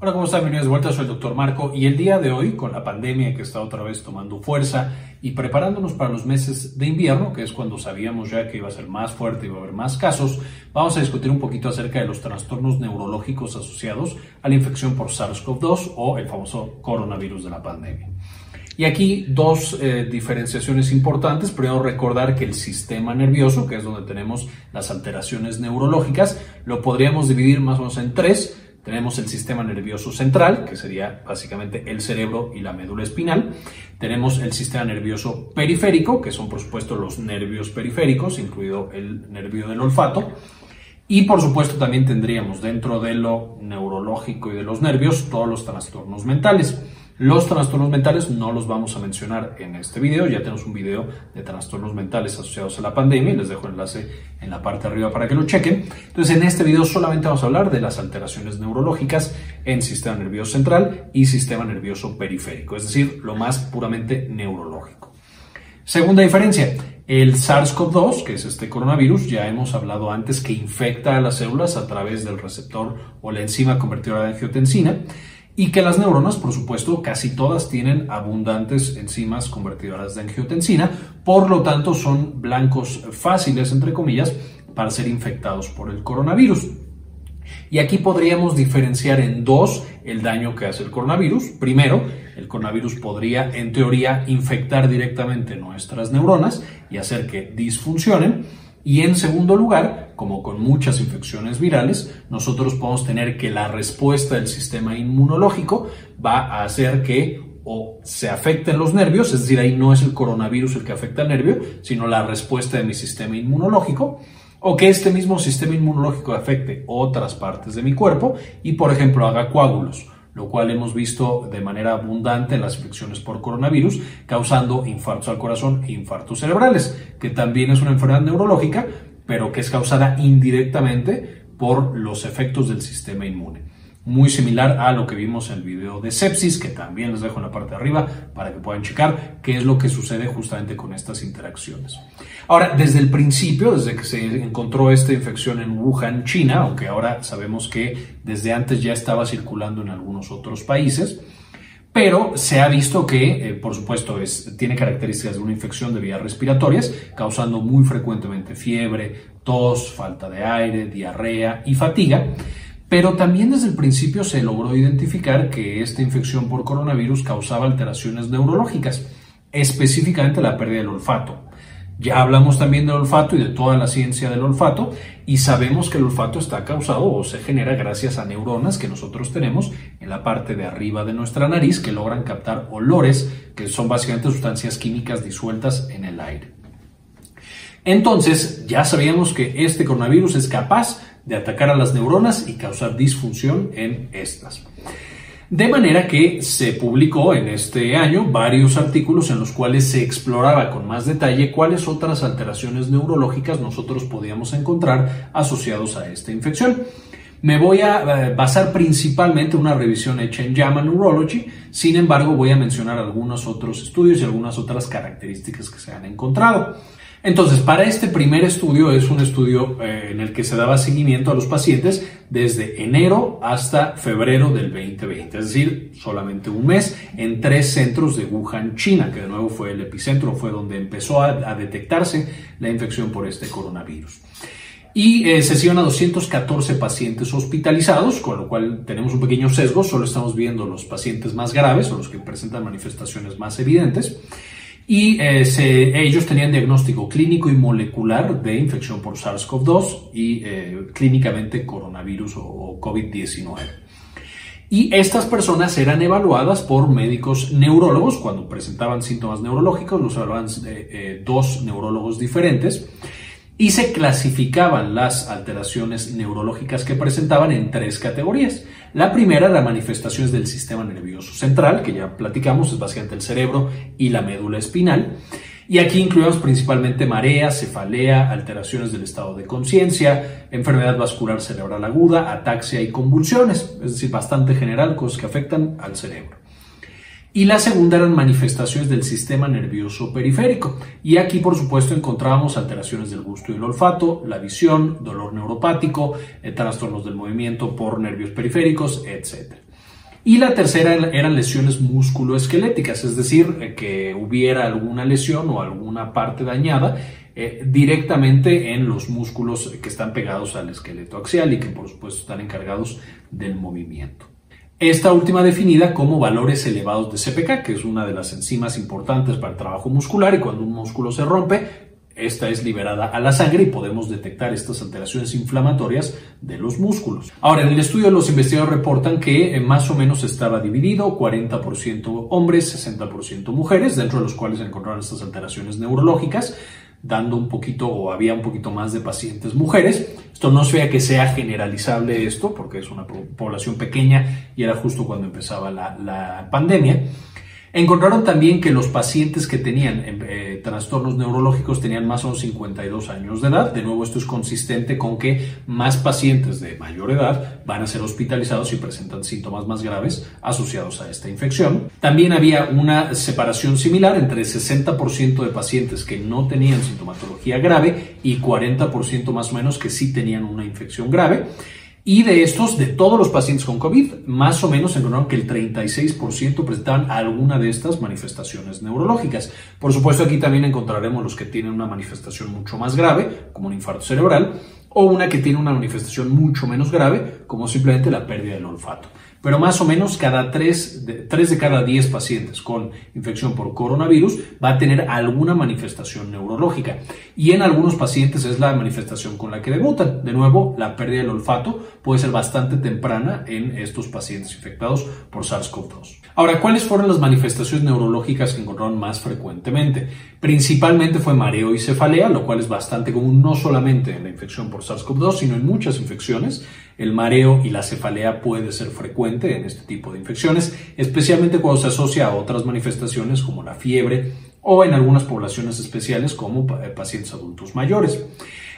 Hola, ¿cómo están? Bienvenidos de vuelta, soy el doctor Marco y el día de hoy, con la pandemia que está otra vez tomando fuerza y preparándonos para los meses de invierno, que es cuando sabíamos ya que iba a ser más fuerte y iba a haber más casos, vamos a discutir un poquito acerca de los trastornos neurológicos asociados a la infección por SARS-CoV-2 o el famoso coronavirus de la pandemia. Y aquí dos eh, diferenciaciones importantes. Primero recordar que el sistema nervioso, que es donde tenemos las alteraciones neurológicas, lo podríamos dividir más o menos en tres tenemos el sistema nervioso central, que sería básicamente el cerebro y la médula espinal. Tenemos el sistema nervioso periférico, que son por supuesto los nervios periféricos, incluido el nervio del olfato. Y por supuesto también tendríamos dentro de lo neurológico y de los nervios todos los trastornos mentales. Los trastornos mentales no los vamos a mencionar en este video, ya tenemos un video de trastornos mentales asociados a la pandemia, les dejo el enlace en la parte de arriba para que lo chequen. Entonces en este video solamente vamos a hablar de las alteraciones neurológicas en sistema nervioso central y sistema nervioso periférico, es decir, lo más puramente neurológico. Segunda diferencia, el SARS-CoV-2, que es este coronavirus, ya hemos hablado antes que infecta a las células a través del receptor o la enzima convertidora de angiotensina y que las neuronas, por supuesto, casi todas tienen abundantes enzimas convertidoras de angiotensina, por lo tanto son blancos fáciles, entre comillas, para ser infectados por el coronavirus. Y aquí podríamos diferenciar en dos el daño que hace el coronavirus. Primero, el coronavirus podría, en teoría, infectar directamente nuestras neuronas y hacer que disfuncionen. Y en segundo lugar, como con muchas infecciones virales, nosotros podemos tener que la respuesta del sistema inmunológico va a hacer que o se afecten los nervios, es decir, ahí no es el coronavirus el que afecta al nervio, sino la respuesta de mi sistema inmunológico, o que este mismo sistema inmunológico afecte otras partes de mi cuerpo y, por ejemplo, haga coágulos lo cual hemos visto de manera abundante en las infecciones por coronavirus, causando infartos al corazón e infartos cerebrales, que también es una enfermedad neurológica, pero que es causada indirectamente por los efectos del sistema inmune muy similar a lo que vimos en el video de sepsis, que también les dejo en la parte de arriba para que puedan checar qué es lo que sucede justamente con estas interacciones. Ahora, desde el principio, desde que se encontró esta infección en Wuhan, China, aunque ahora sabemos que desde antes ya estaba circulando en algunos otros países, pero se ha visto que, eh, por supuesto, es, tiene características de una infección de vías respiratorias, causando muy frecuentemente fiebre, tos, falta de aire, diarrea y fatiga. Pero también desde el principio se logró identificar que esta infección por coronavirus causaba alteraciones neurológicas, específicamente la pérdida del olfato. Ya hablamos también del olfato y de toda la ciencia del olfato y sabemos que el olfato está causado o se genera gracias a neuronas que nosotros tenemos en la parte de arriba de nuestra nariz que logran captar olores que son básicamente sustancias químicas disueltas en el aire. Entonces ya sabíamos que este coronavirus es capaz de atacar a las neuronas y causar disfunción en estas. De manera que se publicó en este año varios artículos en los cuales se exploraba con más detalle cuáles otras alteraciones neurológicas nosotros podíamos encontrar asociados a esta infección. Me voy a eh, basar principalmente en una revisión hecha en JAMA Neurology, sin embargo voy a mencionar algunos otros estudios y algunas otras características que se han encontrado. Entonces, para este primer estudio es un estudio eh, en el que se daba seguimiento a los pacientes desde enero hasta febrero del 2020, es decir, solamente un mes en tres centros de Wuhan, China, que de nuevo fue el epicentro, fue donde empezó a, detectarse la infección por este coronavirus. Y eh, se hicieron a 214 pacientes hospitalizados, con lo cual tenemos un pequeño sesgo, solo estamos viendo los pacientes más graves o los que presentan manifestaciones más evidentes y eh, ellos tenían diagnóstico clínico y molecular de infección por SARS-CoV-2 y eh, clínicamente coronavirus o, COVID-19. Y estas personas eran evaluadas por médicos neurólogos cuando presentaban síntomas neurológicos, los evaluaban eh, dos neurólogos diferentes y se clasificaban las alteraciones neurológicas que presentaban en tres categorías. La primera, las manifestaciones del sistema nervioso central, que ya platicamos, es básicamente el cerebro y la médula espinal. Y aquí incluimos principalmente marea, cefalea, alteraciones del estado de conciencia, enfermedad vascular cerebral aguda, ataxia y convulsiones, es decir, bastante general, cosas que afectan al cerebro y la segunda eran manifestaciones del sistema nervioso periférico. Y aquí, por supuesto, encontrábamos alteraciones del gusto y el olfato, la visión, dolor neuropático, eh, trastornos del movimiento por nervios periféricos, etc. Y la tercera eran lesiones musculoesqueléticas, es decir, eh, que hubiera alguna lesión o alguna parte dañada eh, directamente en los músculos que están pegados al esqueleto axial y que por supuesto están encargados del movimiento. Esta última definida como valores elevados de CPK, que es una de las enzimas importantes para el trabajo muscular y cuando un músculo se rompe, esta es liberada a la sangre y podemos detectar estas alteraciones inflamatorias de los músculos. Ahora, en el estudio los investigadores reportan que eh, más o menos estaba dividido, 40% hombres, 60% mujeres, dentro de los cuales encontraron estas alteraciones neurológicas dando un poquito o había un poquito más de pacientes mujeres. Esto no se vea que sea generalizable esto, porque es una población pequeña y era justo cuando empezaba la, la pandemia. Encontraron también que los pacientes que tenían eh, trastornos neurológicos tenían más o menos 52 años de edad. De nuevo, esto es consistente con que más pacientes de mayor edad van a ser hospitalizados y presentan síntomas más graves asociados a esta infección. También había una separación similar entre 60% de pacientes que no tenían sintomatología grave y 40% más o menos que sí tenían una infección grave. Y de estos, de todos los pacientes con COVID, más o menos encontraron que el 36% presentaban alguna de estas manifestaciones neurológicas. Por supuesto, aquí también encontraremos los que tienen una manifestación mucho más grave, como un infarto cerebral, o una que tiene una manifestación mucho menos grave, como simplemente la pérdida del olfato pero más o menos cada 3 de, de cada 10 pacientes con infección por coronavirus va a tener alguna manifestación neurológica. Y en algunos pacientes es la manifestación con la que debutan. De nuevo, la pérdida del olfato puede ser bastante temprana en estos pacientes infectados por SARS-CoV-2. Ahora, ¿cuáles fueron las manifestaciones neurológicas que encontraron más frecuentemente? Principalmente fue mareo y cefalea, lo cual es bastante común no solamente en la infección por SARS-CoV-2, sino en muchas infecciones. El mareo y la cefalea puede ser frecuente en este tipo de infecciones, especialmente cuando se asocia a otras manifestaciones como la fiebre o en algunas poblaciones especiales como eh, pacientes adultos mayores.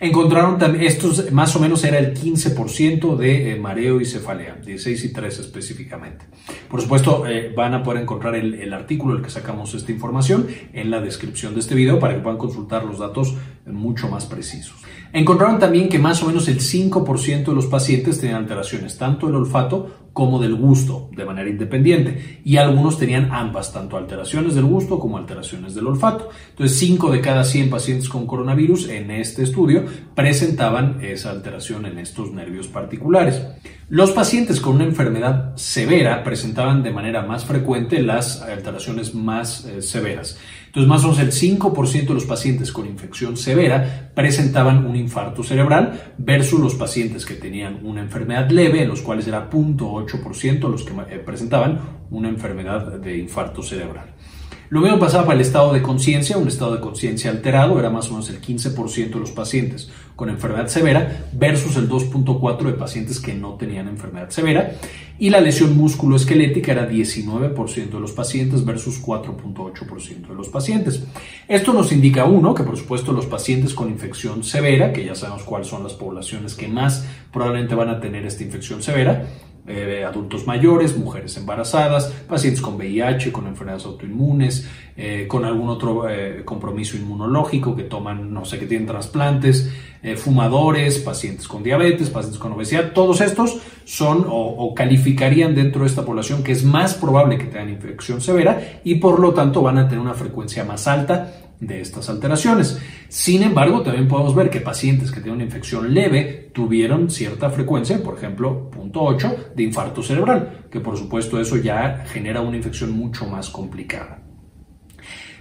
Encontraron también, estos más o menos era el 15% de eh, mareo y cefalea, 16 y 3 específicamente. Por supuesto, eh, van a poder encontrar el, el artículo del que sacamos esta información en la descripción de este video para que puedan consultar los datos mucho más precisos. Encontraron también que más o menos el 5% de los pacientes tenían alteraciones tanto del olfato como del gusto de manera independiente y algunos tenían ambas, tanto alteraciones del gusto como alteraciones del olfato. Entonces 5 de cada 100 pacientes con coronavirus en este estudio presentaban esa alteración en estos nervios particulares. Los pacientes con una enfermedad severa presentaban de manera más frecuente las alteraciones más eh, severas. Entonces, más o menos el 5% de los pacientes con infección severa presentaban un infarto cerebral versus los pacientes que tenían una enfermedad leve, en los cuales era 0.8% los que eh, presentaban una enfermedad de infarto cerebral. Lo mismo pasaba para el estado de conciencia, un estado de conciencia alterado, era más o menos el 15% de los pacientes con enfermedad severa versus el 2.4% de pacientes que no tenían enfermedad severa. Y la lesión musculoesquelética era 19% de los pacientes versus 4.8% de los pacientes. Esto nos indica, uno, que por supuesto los pacientes con infección severa, que ya sabemos cuáles son las poblaciones que más probablemente van a tener esta infección severa, eh, adultos mayores, mujeres embarazadas, pacientes con VIH, con enfermedades autoinmunes, eh, con algún otro eh, compromiso inmunológico que toman, no sé, que tienen trasplantes, fumadores, pacientes con diabetes, pacientes con obesidad, todos estos son o, o, calificarían dentro de esta población que es más probable que tengan infección severa y por lo tanto van a tener una frecuencia más alta de estas alteraciones. Sin embargo, también podemos ver que pacientes que tienen una infección leve tuvieron cierta frecuencia, por ejemplo, punto 8, de infarto cerebral, que por supuesto eso ya genera una infección mucho más complicada.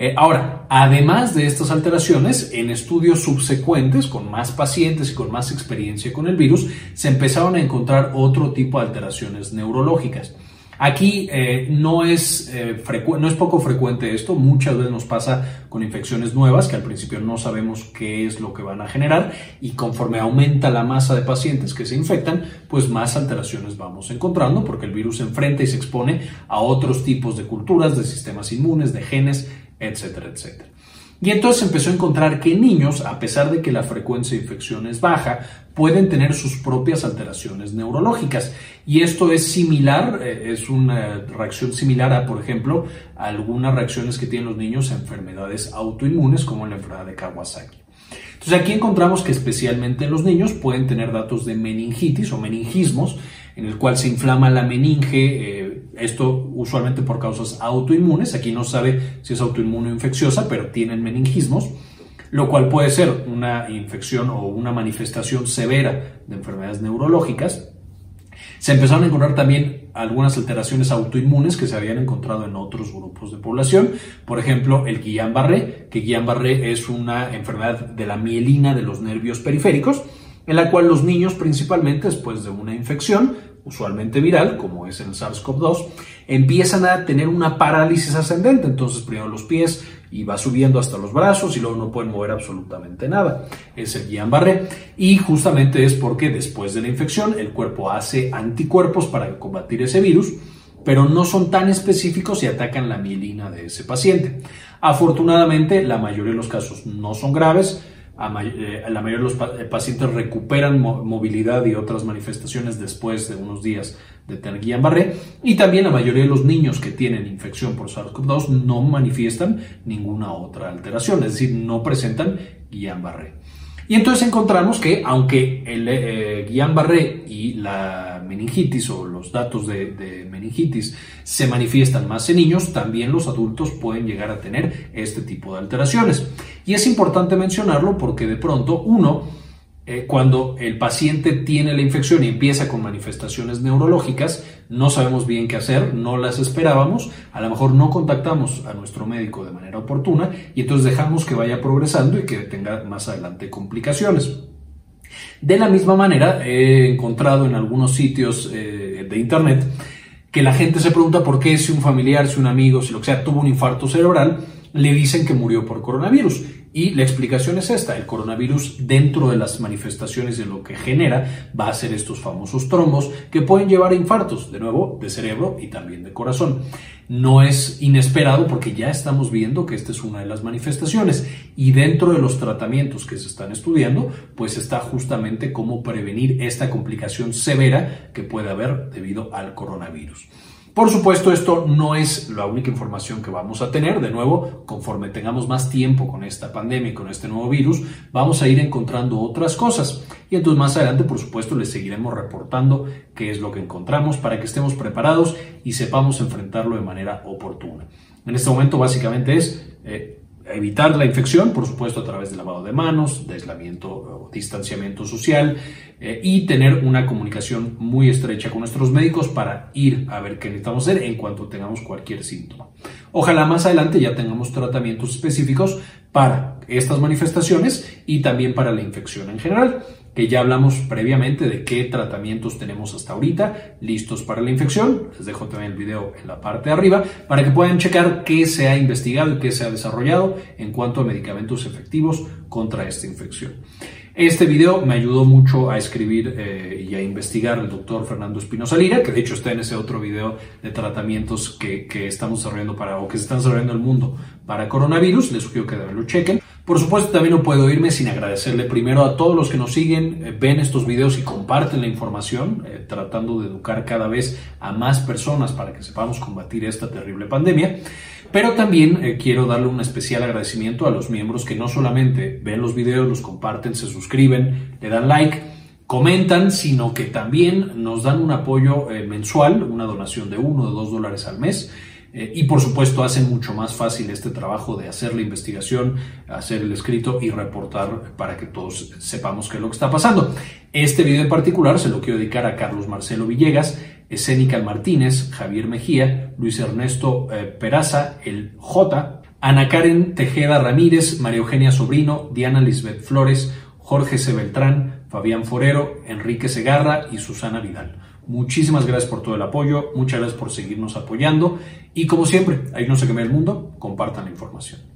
Eh, ahora, además de estas alteraciones, en estudios subsecuentes con más pacientes y con más experiencia con el virus, se empezaron a encontrar otro tipo de alteraciones neurológicas. Aquí eh, no, es, eh, no es poco frecuente esto, muchas veces nos pasa con infecciones nuevas que al principio no sabemos qué es lo que van a generar y conforme aumenta la masa de pacientes que se infectan, pues más alteraciones vamos encontrando porque el virus se enfrenta y se expone a otros tipos de culturas, de sistemas inmunes, de genes, etcétera, etcétera. Y entonces empezó a encontrar que niños, a pesar de que la frecuencia de infección es baja, pueden tener sus propias alteraciones neurológicas. Y esto es similar, eh, es una reacción similar a, por ejemplo, algunas reacciones que tienen los niños a enfermedades autoinmunes, como la enfermedad de Kawasaki. Entonces aquí encontramos que especialmente los niños pueden tener datos de meningitis o meningismos, en el cual se inflama la meninge. Esto usualmente por causas autoinmunes, aquí no sabe si es autoinmune o infecciosa, pero tienen meningismos, lo cual puede ser una infección o una manifestación severa de enfermedades neurológicas. Se empezaron a encontrar también algunas alteraciones autoinmunes que se habían encontrado en otros grupos de población, por ejemplo el Guillain-Barré, que Guillain-Barré es una enfermedad de la mielina de los nervios periféricos, en la cual los niños principalmente después de una infección, usualmente viral, como es el SARS-CoV-2, empiezan a tener una parálisis ascendente, entonces primero los pies y va subiendo hasta los brazos y luego no pueden mover absolutamente nada. Es el Guillain-Barré y justamente es porque después de la infección el cuerpo hace anticuerpos para combatir ese virus, pero no son tan específicos y atacan la mielina de ese paciente. Afortunadamente, la mayoría de los casos no son graves, eh, la mayoría de los eh, pacientes recuperan movilidad y otras manifestaciones después de unos días de tener Guillain-Barré y también la mayoría de los niños que tienen infección por SARS-CoV-2 no manifiestan ninguna otra alteración, es decir, no presentan Guillain-Barré. Y entonces encontramos que aunque el eh, Guillain-Barré y la meningitis o los datos de, de, meningitis se manifiestan más en niños, también los adultos pueden llegar a tener este tipo de alteraciones. Y es importante mencionarlo porque de pronto uno eh, cuando el paciente tiene la infección y empieza con manifestaciones neurológicas, no sabemos bien qué hacer, no las esperábamos, a lo mejor no contactamos a nuestro médico de manera oportuna y entonces dejamos que vaya progresando y que tenga más adelante complicaciones. De la misma manera, he encontrado en algunos sitios eh, de internet que la gente se pregunta por qué si un familiar, si un amigo, si lo que sea, tuvo un infarto cerebral, le dicen que murió por coronavirus. Y la explicación es esta, el coronavirus dentro de las manifestaciones de lo que genera va a ser estos famosos trombos que pueden llevar a infartos, de nuevo, de cerebro y también de corazón. No es inesperado porque ya estamos viendo que esta es una de las manifestaciones y dentro de los tratamientos que se están estudiando, pues está justamente cómo prevenir esta complicación severa que puede haber debido al coronavirus. Por supuesto, esto no es la única información que vamos a tener. De nuevo, conforme tengamos más tiempo con esta pandemia y con este nuevo virus, vamos a ir encontrando otras cosas. Y entonces más adelante, por supuesto, les seguiremos reportando qué es lo que encontramos para que estemos preparados y sepamos enfrentarlo de manera oportuna. En este momento, básicamente es... Eh, evitar la infección, por supuesto, a través del lavado de manos, de aislamiento o distanciamiento social eh, y tener una comunicación muy estrecha con nuestros médicos para ir a ver qué necesitamos hacer en cuanto tengamos cualquier síntoma. Ojalá más adelante ya tengamos tratamientos específicos para estas manifestaciones y también para la infección en general que ya hablamos previamente de qué tratamientos tenemos hasta ahorita listos para la infección. Les dejo también el video en la parte de arriba para que puedan checar qué se ha investigado y qué se ha desarrollado en cuanto a medicamentos efectivos contra esta infección. Este video me ayudó mucho a escribir eh, y a investigar el doctor Fernando Espinosa Lira, que de hecho está en ese otro video de tratamientos que, que estamos desarrollando para, o que se están desarrollando en el mundo para coronavirus. Les sugiero que lo chequen. Por supuesto, también no puedo irme sin agradecerle primero a todos los que nos siguen, eh, ven estos videos y comparten la información, eh, tratando de educar cada vez a más personas para que sepamos combatir esta terrible pandemia. Pero también eh, quiero darle un especial agradecimiento a los miembros que no solamente ven los videos, los comparten, se suscriben, le dan like, comentan, sino que también nos dan un apoyo mensual, una donación de uno o dos dólares al mes eh, y por supuesto hacen mucho más fácil este trabajo de hacer la investigación, hacer el escrito y reportar para que todos sepamos qué es lo que está pasando. Este video en particular se lo quiero dedicar a Carlos Marcelo Villegas, Escénica Martínez, Javier Mejía, Luis Ernesto eh, Peraza, el J, Ana Karen Tejeda Ramírez, María Eugenia Sobrino, Diana Lisbeth Flores, Jorge C. Beltrán, Fabián Forero, Enrique Segarra y Susana Vidal. Muchísimas gracias por todo el apoyo, muchas gracias por seguirnos apoyando y como siempre, ahí no se queme el mundo, compartan la información.